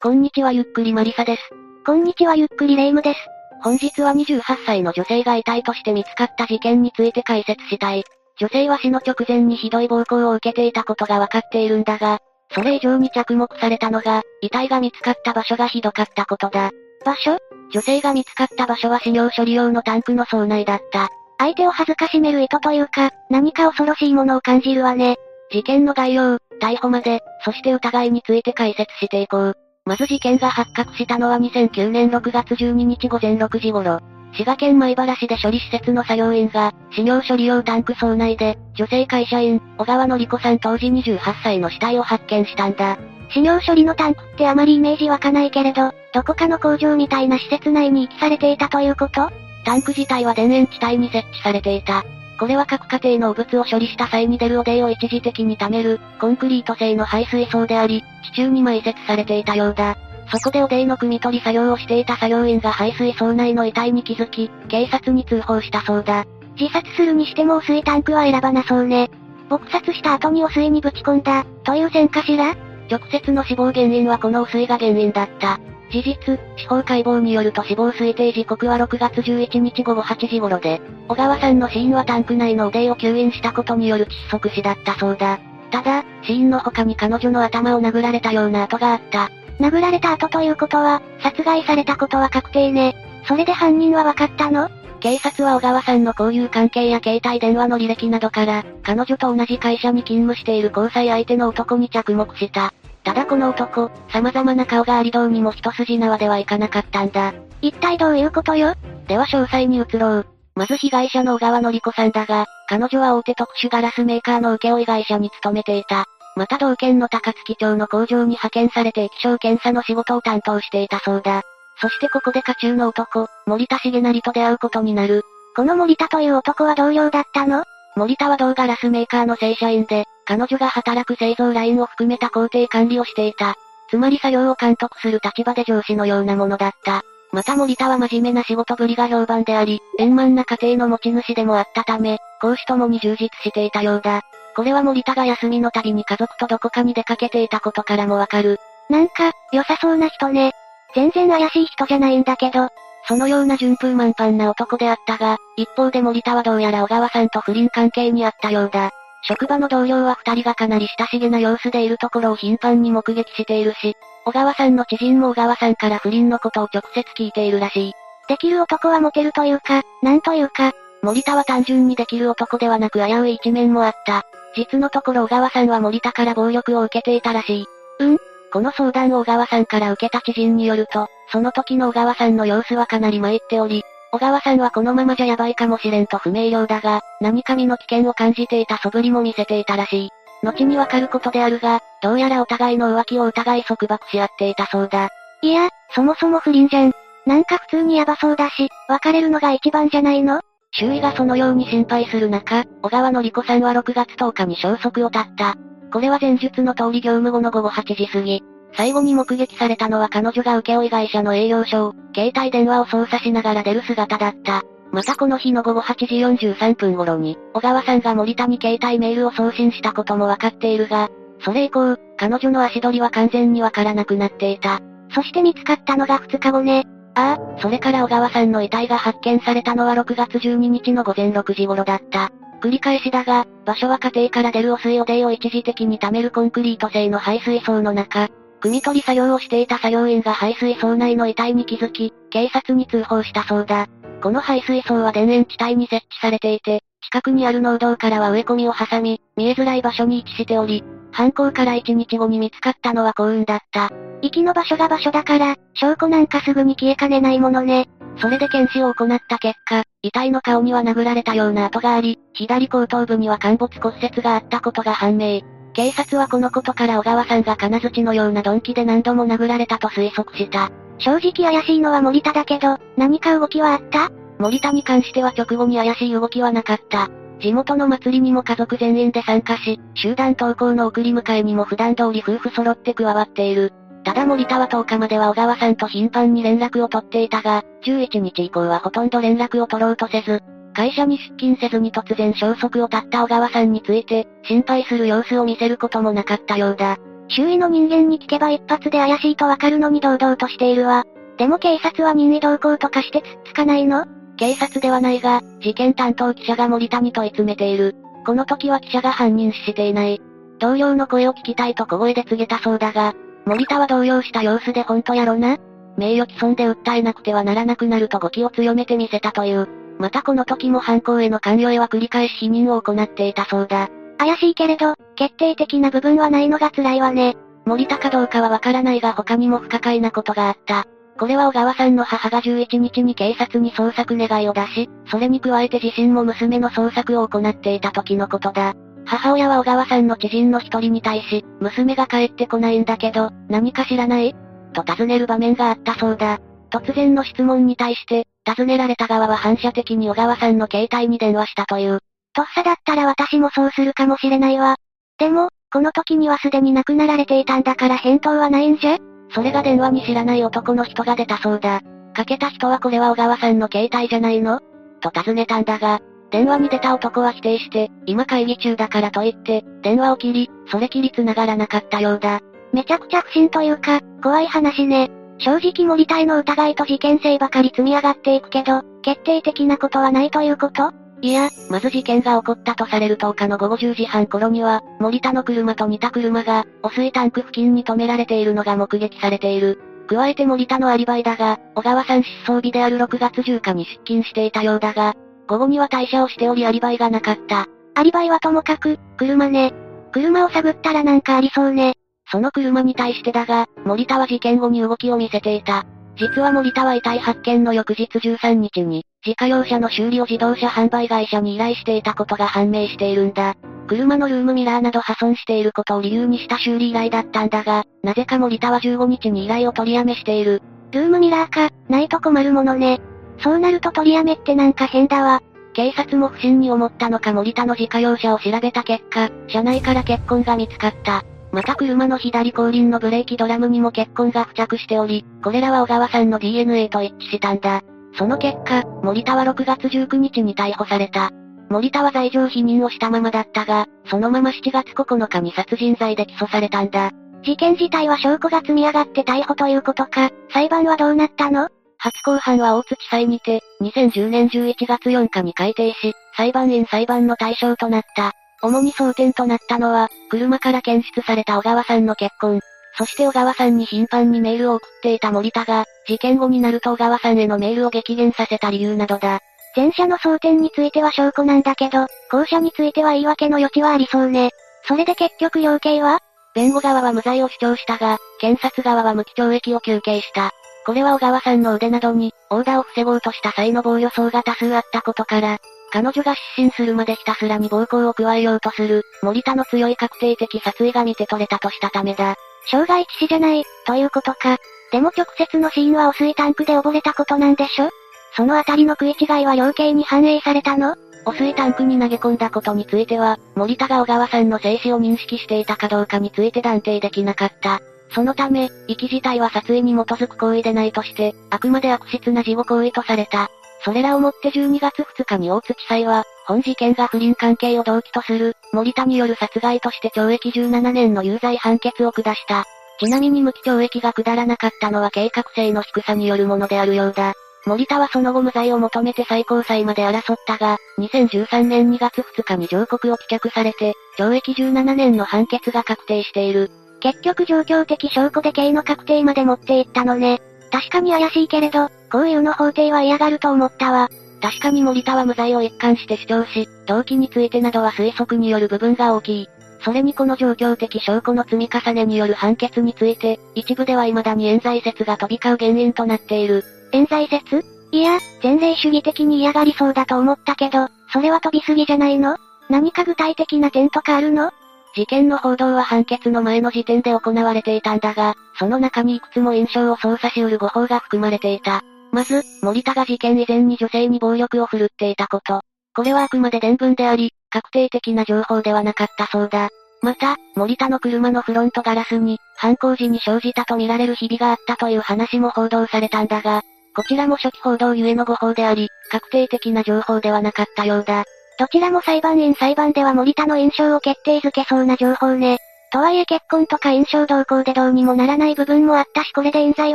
こんにちはゆっくりマリサです。こんにちはゆっくりレイムです。本日は28歳の女性が遺体として見つかった事件について解説したい。女性は死の直前にひどい暴行を受けていたことがわかっているんだが、それ以上に着目されたのが、遺体が見つかった場所がひどかったことだ。場所？女性が見つかった場所は死尿処理用のタンクの槽内だった。相手を恥ずかしめる意図というか、何か恐ろしいものを感じるわね。事件の概要、逮捕まで、そして疑いについて解説していこう。まず事件が発覚したのは2009年6月12日午前6時頃。滋賀県米原市で処理施設の作業員が、死尿処理用タンク槽内で、女性会社員、小川のり子さん当時28歳の死体を発見したんだ。死尿処理のタンクってあまりイメージ湧かないけれど、どこかの工場みたいな施設内に遺棄されていたということ？タンク自体は田園地帯に設置されていた。これは各家庭の汚物を処理した際に出る汚泥を一時的に貯める、コンクリート製の排水槽であり、地中に埋設されていたようだ。そこで汚泥の汲み取り作業をしていた作業員が排水槽内の遺体に気づき、警察に通報したそうだ。自殺するにしても汚水タンクは選ばなそうね。撲殺した後に汚水にぶち込んだ、という線かしら？直接の死亡原因はこの汚水が原因だった。事実、司法解剖によると死亡推定時刻は6月11日午後8時頃で、小川さんの死因はタンク内の汚泥を吸引したことによる窒息死だったそうだ。ただ、死因の他に彼女の頭を殴られたような跡があった。殴られた後ということは、殺害されたことは確定ね。それで犯人は分かったの？警察は小川さんの交友関係や携帯電話の履歴などから、彼女と同じ会社に勤務している交際相手の男に着目した。ただこの男、様々な顔がありどうにも一筋縄ではいかなかったんだ。一体どういうことよ？では詳細に移ろう。まず被害者の小川のり子さんだが、彼女は大手特殊ガラスメーカーの請負会社に勤めていた。また同県の高槻町の工場に派遣されて液晶検査の仕事を担当していたそうだ。そしてここで家中の男、森田重成と出会うことになる。この森田という男は同僚だったの？森田は同ガラスメーカーの正社員で、彼女が働く製造ラインを含めた工程管理をしていた。つまり作業を監督する立場で上司のようなものだった。また森田は真面目な仕事ぶりが評判であり、円満な家庭の持ち主でもあったため、講師ともに充実していたようだ。これは森田が休みの度に家族とどこかに出かけていたことからもわかる。なんか、良さそうな人ね。全然怪しい人じゃないんだけど。そのような順風満帆な男であったが、一方で森田はどうやら小川さんと不倫関係にあったようだ。職場の同僚は二人がかなり親しげな様子でいるところを頻繁に目撃しているし、小川さんの知人も小川さんから不倫のことを直接聞いているらしい。できる男はモテるというか、なんというか、森田は単純にできる男ではなく危うい一面もあった。実のところ小川さんは森田から暴力を受けていたらしい。うん？この相談を小川さんから受けた知人によると、その時の小川さんの様子はかなり参っており、小川さんはこのままじゃヤバいかもしれんと不明瞭だが、何か身の危険を感じていた素振りも見せていたらしい。後にわかることであるが、どうやらお互いの浮気を疑い束縛し合っていたそうだ。いや、そもそも不倫じゃん。なんか普通にヤバそうだし、別れるのが一番じゃないの？周囲がそのように心配する中、小川のり子さんは6月10日に消息を絶った。これは前述の通り業務後の午後8時過ぎ。最後に目撃されたのは彼女が請負会社の営業所を、携帯電話を操作しながら出る姿だった。またこの日の午後8時43分頃に、小川さんが森田に携帯メールを送信したこともわかっているが、それ以降、彼女の足取りは完全にわからなくなっていた。そして見つかったのが2日後ね。ああ、それから小川さんの遺体が発見されたのは6月12日の午前6時頃だった。繰り返しだが、場所は家庭から出る汚水汚泥を一時的に貯めるコンクリート製の排水槽の中、汲み取り作業をしていた作業員が排水槽内の遺体に気づき、警察に通報したそうだ。この排水槽は田園地帯に設置されていて、近くにある農道からは植え込みを挟み、見えづらい場所に位置しており、犯行から1日後に見つかったのは幸運だった。行きの場所が場所だから、証拠なんかすぐに消えかねないものね。それで検視を行った結果、遺体の顔には殴られたような跡があり、左後頭部には陥没骨折があったことが判明。警察はこのことから小川さんが金槌のような鈍器で何度も殴られたと推測した。正直怪しいのは森田だけど、何か動きはあった？森田に関しては直後に怪しい動きはなかった。地元の祭りにも家族全員で参加し、集団登校の送り迎えにも普段通り夫婦揃って加わっている。ただ森田は10日までは小川さんと頻繁に連絡を取っていたが、11日以降はほとんど連絡を取ろうとせず、会社に出勤せずに突然消息を絶った小川さんについて、心配する様子を見せることもなかったようだ。周囲の人間に聞けば一発で怪しいとわかるのに堂々としているわ。でも警察は任意同行とかしてつっつかないの？警察ではないが、事件担当記者が森田に問い詰めている。この時は記者が犯人視していない。同僚の声を聞きたいと小声で告げたそうだが、森田は動揺した様子で本当やろな？名誉毀損で訴えなくてはならなくなると語気を強めてみせたという。またこの時も犯行への関与へは繰り返し否認を行っていたそうだ。怪しいけれど、決定的な部分はないのが辛いわね。森田かどうかはわからないが他にも不可解なことがあった。これは小川さんの母が11日に警察に捜索願いを出し、それに加えて自身も娘の捜索を行っていた時のことだ。母親は小川さんの知人の一人に対し、娘が帰ってこないんだけど、何か知らない？と尋ねる場面があったそうだ。突然の質問に対して、尋ねられた側は反射的に小川さんの携帯に電話したという。とっさだったら私もそうするかもしれないわ。でも、この時にはすでに亡くなられていたんだから返答はないんじゃ？それが電話に知らない男の人が出たそうだ。かけた人はこれは小川さんの携帯じゃないの？と尋ねたんだが、電話に出た男は否定して、今会議中だからと言って、電話を切り、それきり繋がらなかったようだ。めちゃくちゃ不審というか、怖い話ね。正直森田への疑いと事件性ばかり積み上がっていくけど、決定的なことはないということ？いや、まず事件が起こったとされる10日の午後10時半頃には、森田の車と似た車が、汚水タンク付近に止められているのが目撃されている。加えて森田のアリバイだが、小川さん失踪日である6月10日に出勤していたようだが、午後には退社をしておりアリバイがなかった。アリバイはともかく、車ね。車を探ったらなんかありそうね。その車に対してだが、森田は事件後に動きを見せていた。実は森田は遺体発見の翌日13日に、自家用車の修理を自動車販売会社に依頼していたことが判明しているんだ。車のルームミラーなど破損していることを理由にした修理依頼だったんだが、なぜか森田は15日に依頼を取りやめしている。ルームミラーか、ないと困るものね。そうなると取りやめってなんか変だわ。警察も不審に思ったのか森田の自家用車を調べた結果、車内から血痕が見つかった。また車の左後輪のブレーキドラムにも血痕が付着しており、これらは小川さんの DNA と一致したんだ。その結果、森田は6月19日に逮捕された。森田は罪状否認をしたままだったが、そのまま7月9日に殺人罪で起訴されたんだ。事件自体は証拠が積み上がって逮捕ということか、裁判はどうなったの？初公判は大津地裁にて、2010年11月4日に改定し、裁判員裁判の対象となった。主に争点となったのは、車から検出された小川さんの結婚。そして小川さんに頻繁にメールを送っていた森田が、事件後になると小川さんへのメールを激減させた理由などだ。前者の争点については証拠なんだけど、後者については言い訳の余地はありそうね。それで結局量刑は？弁護側は無罪を主張したが、検察側は無期懲役を求刑した。これは小川さんの腕などに、オーダーを防ごうとした際の防御層が多数あったことから、彼女が失神するまでひたすらに暴行を加えようとする、森田の強い確定的殺意が見て取れたとしたためだ。傷害致死じゃない、ということか。でも直接の死因は汚水タンクで溺れたことなんでしょ？そのあたりの食い違いは量刑に反映されたの？汚水タンクに投げ込んだことについては、森田が小川さんの生死を認識していたかどうかについて断定できなかった。そのため、遺棄自体は殺意に基づく行為でないとして、あくまで悪質な事後行為とされた。それらをもって12月2日に大津地裁は、本事件が不倫関係を動機とする、森田による殺害として懲役17年の有罪判決を下した。ちなみに無期懲役が下らなかったのは計画性の低さによるものであるようだ。森田はその後無罪を求めて最高裁まで争ったが、2013年2月2日に上告を棄却されて、懲役17年の判決が確定している。結局状況的証拠で刑の確定まで持っていったのね。確かに怪しいけれど、こういうの法廷は嫌がると思ったわ。確かに森田は無罪を一貫して主張し、動機についてなどは推測による部分が大きい。それにこの状況的証拠の積み重ねによる判決について、一部では未だに冤罪説が飛び交う原因となっている。冤罪説？いや、前例主義的に嫌がりそうだと思ったけど、それは飛びすぎじゃないの？何か具体的な点とかあるの？事件の報道は判決の前の時点で行われていたんだが、その中にいくつも印象を操作し得る誤報が含まれていた。まず、森田が事件以前に女性に暴力を振るっていたこと。これはあくまで伝聞であり、確定的な情報ではなかったそうだ。また、森田の車のフロントガラスに、犯行時に生じたとみられるひびがあったという話も報道されたんだが、こちらも初期報道ゆえの誤報であり、確定的な情報ではなかったようだ。どちらも裁判員裁判では森田の印象を決定づけそうな情報ね。とはいえ結婚とか印象動向でどうにもならない部分もあったしこれで冤罪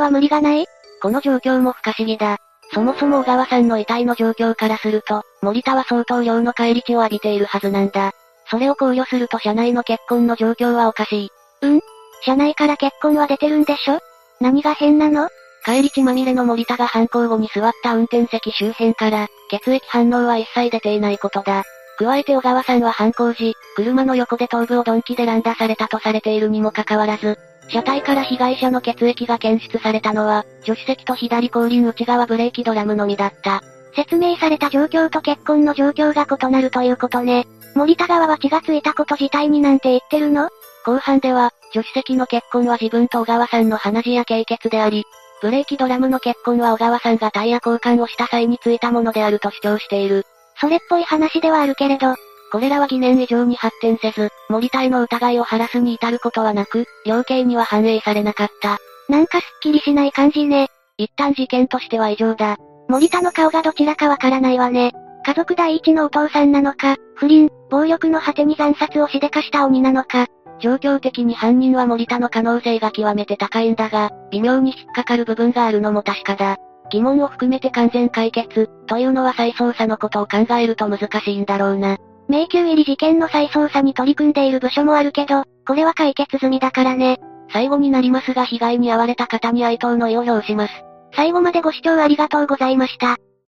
は無理がないこの状況も不可思議だ。そもそも小川さんの遺体の状況からすると、森田は相当量の返り血を浴びているはずなんだ。それを考慮すると社内の結婚の状況はおかしい。うん？社内から結婚は出てるんでしょ？何が変なの？帰り血まみれの森田が犯行後に座った運転席周辺から、血液反応は一切出ていないことだ。加えて小川さんは犯行時、車の横で頭部を鈍器で乱打されたとされているにもかかわらず、車体から被害者の血液が検出されたのは、助手席と左後輪内側ブレーキドラムのみだった。説明された状況と結婚の状況が異なるということね。森田側は血がついたこと自体になんて言ってるの？後半では、助手席の結婚は自分と小川さんの鼻血や経血であり、ブレーキドラムの結婚は小川さんがタイヤ交換をした際についたものであると主張している。それっぽい話ではあるけれど、これらは疑念以上に発展せず、森田への疑いを晴らすに至ることはなく、量刑には反映されなかった。なんかすっきりしない感じね。一旦事件としては異常だ。森田の顔がどちらかわからないわね。家族第一のお父さんなのか、不倫、暴力の果てに惨殺をしでかした鬼なのか。状況的に犯人は森田の可能性が極めて高いんだが、微妙に引っかかる部分があるのも確かだ。疑問を含めて完全解決、というのは再捜査のことを考えると難しいんだろうな。迷宮入り事件の再捜査に取り組んでいる部署もあるけど、これは解決済みだからね。最後になりますが被害に遭われた方に哀悼の意を表します。最後までご視聴ありがとうございました。